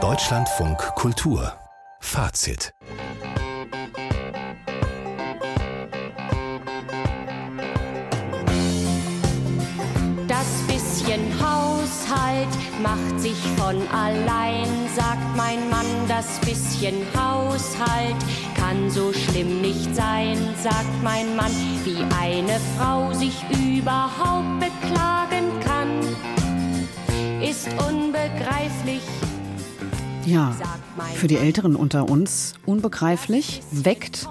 Deutschlandfunk Kultur. Fazit. Das bisschen Haushalt macht sich von allein, sagt mein Mann. Das bisschen Haushalt kann so schlimm nicht sein, sagt mein Mann, wie eine Frau sich überhaupt beklagen kann, ist unbegreiflich. Ja, für die Älteren unter uns unbegreiflich, weckt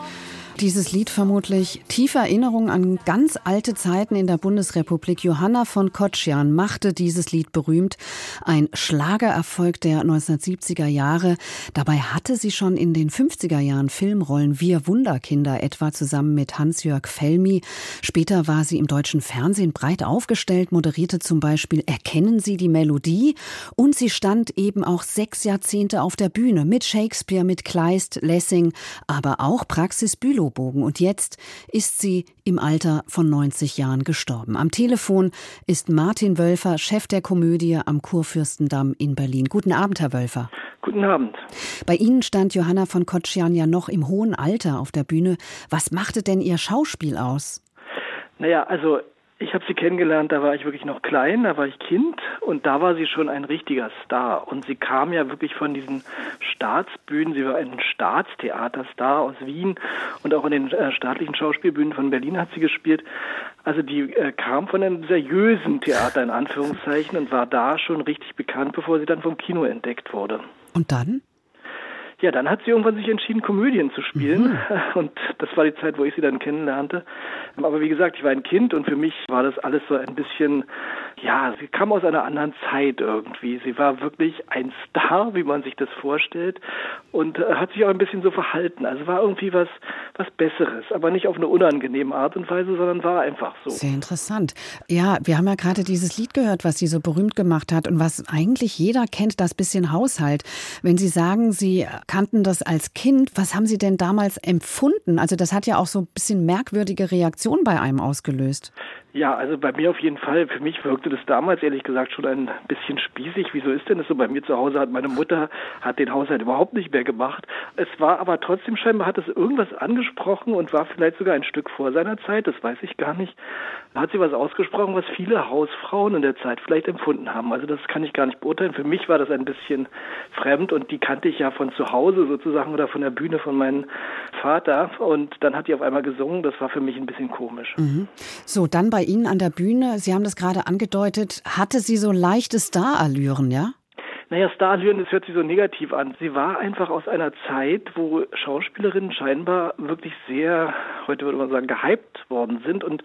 dieses Lied vermutlich tiefe Erinnerungen an ganz alte Zeiten in der Bundesrepublik. Johanna von Kotschian machte dieses Lied berühmt. Ein Schlagererfolg der 1970er Jahre. Dabei hatte sie schon in den 50er Jahren Filmrollen Wir Wunderkinder etwa zusammen mit Hans-Jörg Felmi. Später war sie im deutschen Fernsehen breit aufgestellt, moderierte zum Beispiel Erkennen Sie die Melodie und sie stand eben auch sechs Jahrzehnte auf der Bühne mit Shakespeare, mit Kleist, Lessing, aber auch Praxis Bülow Hochbogen. Und jetzt ist sie im Alter von 90 Jahren gestorben. Am Telefon ist Martin Wölfer, Chef der Komödie am Kurfürstendamm in Berlin. Guten Abend, Herr Wölfer. Guten Abend. Bei Ihnen stand Johanna von Kotschian ja noch im hohen Alter auf der Bühne. Was machte denn Ihr Schauspiel aus? Naja, also ich habe sie kennengelernt, da war ich wirklich noch klein, da war ich Kind und da war sie schon ein richtiger Star. Und sie kam ja wirklich von diesen Staatsbühnen, sie war ein Staatstheaterstar aus Wien und auch in den äh, staatlichen Schauspielbühnen von Berlin hat sie gespielt. Also die äh, kam von einem seriösen Theater in Anführungszeichen und war da schon richtig bekannt, bevor sie dann vom Kino entdeckt wurde. Und dann? Ja, dann hat sie irgendwann sich entschieden, Komödien zu spielen. Mhm. Und das war die Zeit, wo ich sie dann kennenlernte. Aber wie gesagt, ich war ein Kind und für mich war das alles so ein bisschen, ja, sie kam aus einer anderen Zeit irgendwie. Sie war wirklich ein Star, wie man sich das vorstellt. Und äh, hat sich auch ein bisschen so verhalten. Also war irgendwie was, was Besseres. Aber nicht auf eine unangenehme Art und Weise, sondern war einfach so. Sehr interessant. Ja, wir haben ja gerade dieses Lied gehört, was sie so berühmt gemacht hat und was eigentlich jeder kennt, das bisschen Haushalt. Wenn Sie sagen, Sie kannten das als Kind. Was haben Sie denn damals empfunden? Also das hat ja auch so ein bisschen merkwürdige Reaktionen bei einem ausgelöst. Ja, also bei mir auf jeden Fall. Für mich wirkte das damals ehrlich gesagt schon ein bisschen spießig. Wieso ist denn das so? Bei mir zu Hause hat meine Mutter hat den Haushalt überhaupt nicht mehr gemacht. Es war aber trotzdem scheinbar hat es irgendwas angesprochen und war vielleicht sogar ein Stück vor seiner Zeit. Das weiß ich gar nicht. Da hat sie was ausgesprochen, was viele Hausfrauen in der Zeit vielleicht empfunden haben. Also das kann ich gar nicht beurteilen. Für mich war das ein bisschen fremd und die kannte ich ja von zu Hause sozusagen oder von der Bühne von meinem Vater. Und dann hat die auf einmal gesungen. Das war für mich ein bisschen komisch. Mhm. So, dann bei Ihnen an der Bühne, Sie haben das gerade angedeutet, hatte sie so leichte Starallüren, ja? Naja, Starallüren, das hört sich so negativ an. Sie war einfach aus einer Zeit, wo Schauspielerinnen scheinbar wirklich sehr, heute würde man sagen, gehypt worden sind und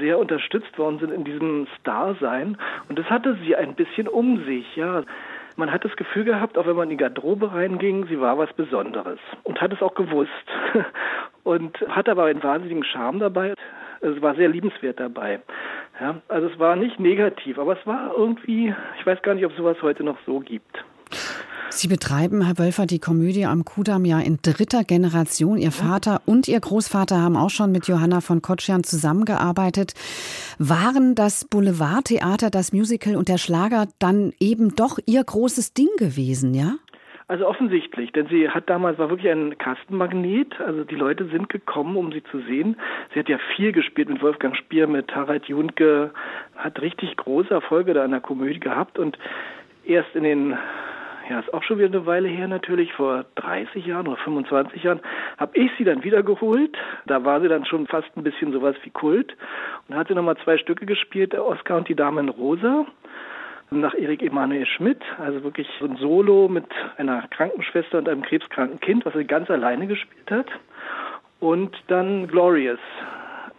sehr unterstützt worden sind in diesem Starsein. Und das hatte sie ein bisschen um sich, ja. Man hat das Gefühl gehabt, auch wenn man in die Garderobe reinging, sie war was Besonderes und hat es auch gewusst und hat aber einen wahnsinnigen Charme dabei es war sehr liebenswert dabei. Ja, also es war nicht negativ, aber es war irgendwie, ich weiß gar nicht, ob es sowas heute noch so gibt. Sie betreiben, Herr Wölfer, die Komödie am Kudamm ja in dritter Generation. Ihr Vater und Ihr Großvater haben auch schon mit Johanna von Kotschian zusammengearbeitet. Waren das Boulevardtheater, das Musical und der Schlager dann eben doch Ihr großes Ding gewesen, ja? Also offensichtlich, denn sie hat damals war wirklich ein Kastenmagnet. Also die Leute sind gekommen, um sie zu sehen. Sie hat ja viel gespielt mit Wolfgang Spier, mit Harald Junke, hat richtig große Erfolge da in der Komödie gehabt und erst in den ja, ist auch schon wieder eine Weile her natürlich, vor 30 Jahren oder 25 Jahren, habe ich sie dann wiedergeholt. Da war sie dann schon fast ein bisschen sowas wie Kult. Und hat sie nochmal zwei Stücke gespielt, der Oscar und die Dame in Rosa nach Erik Emanuel Schmidt, also wirklich so ein Solo mit einer Krankenschwester und einem krebskranken Kind, was sie ganz alleine gespielt hat. Und dann Glorious.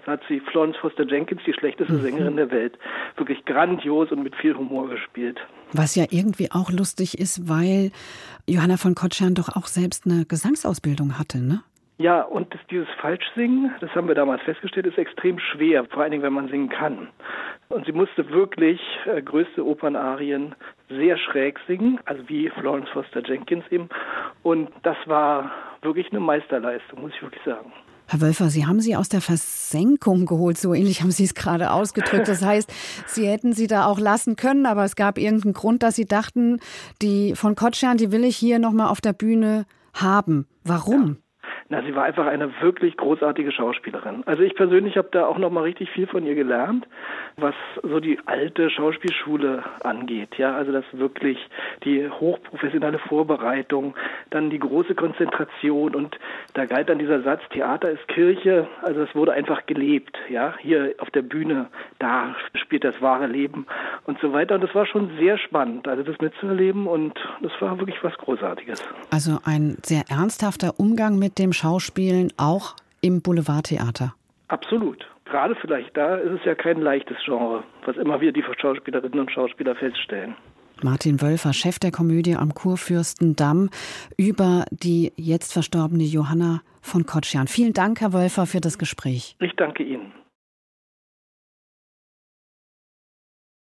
Da hat sie Florence Foster Jenkins, die schlechteste mhm. Sängerin der Welt, wirklich grandios und mit viel Humor gespielt. Was ja irgendwie auch lustig ist, weil Johanna von Kotschan doch auch selbst eine Gesangsausbildung hatte, ne? Ja, und das, dieses Falschsingen, das haben wir damals festgestellt, ist extrem schwer, vor allen Dingen, wenn man singen kann. Und sie musste wirklich äh, größte Opernarien sehr schräg singen, also wie Florence Foster Jenkins eben. Und das war wirklich eine Meisterleistung, muss ich wirklich sagen. Herr Wölfer, Sie haben sie aus der Versenkung geholt, so ähnlich haben Sie es gerade ausgedrückt. Das heißt, Sie hätten sie da auch lassen können, aber es gab irgendeinen Grund, dass Sie dachten, die von Kotschan, die will ich hier nochmal auf der Bühne haben. Warum? Ja. Na, sie war einfach eine wirklich großartige Schauspielerin. Also ich persönlich habe da auch noch mal richtig viel von ihr gelernt, was so die alte Schauspielschule angeht. Ja, also das wirklich die hochprofessionelle Vorbereitung, dann die große Konzentration und da galt dann dieser Satz Theater ist Kirche. Also es wurde einfach gelebt. Ja, hier auf der Bühne, da spielt das wahre Leben und so weiter. Und das war schon sehr spannend, also das mitzuerleben und das war wirklich was Großartiges. Also ein sehr ernsthafter Umgang mit dem Schauspielen auch im Boulevardtheater? Absolut. Gerade vielleicht da ist es ja kein leichtes Genre, was immer wieder die Schauspielerinnen und Schauspieler feststellen. Martin Wölfer, Chef der Komödie am Kurfürstendamm, über die jetzt verstorbene Johanna von Kotschan. Vielen Dank, Herr Wölfer, für das Gespräch. Ich danke Ihnen.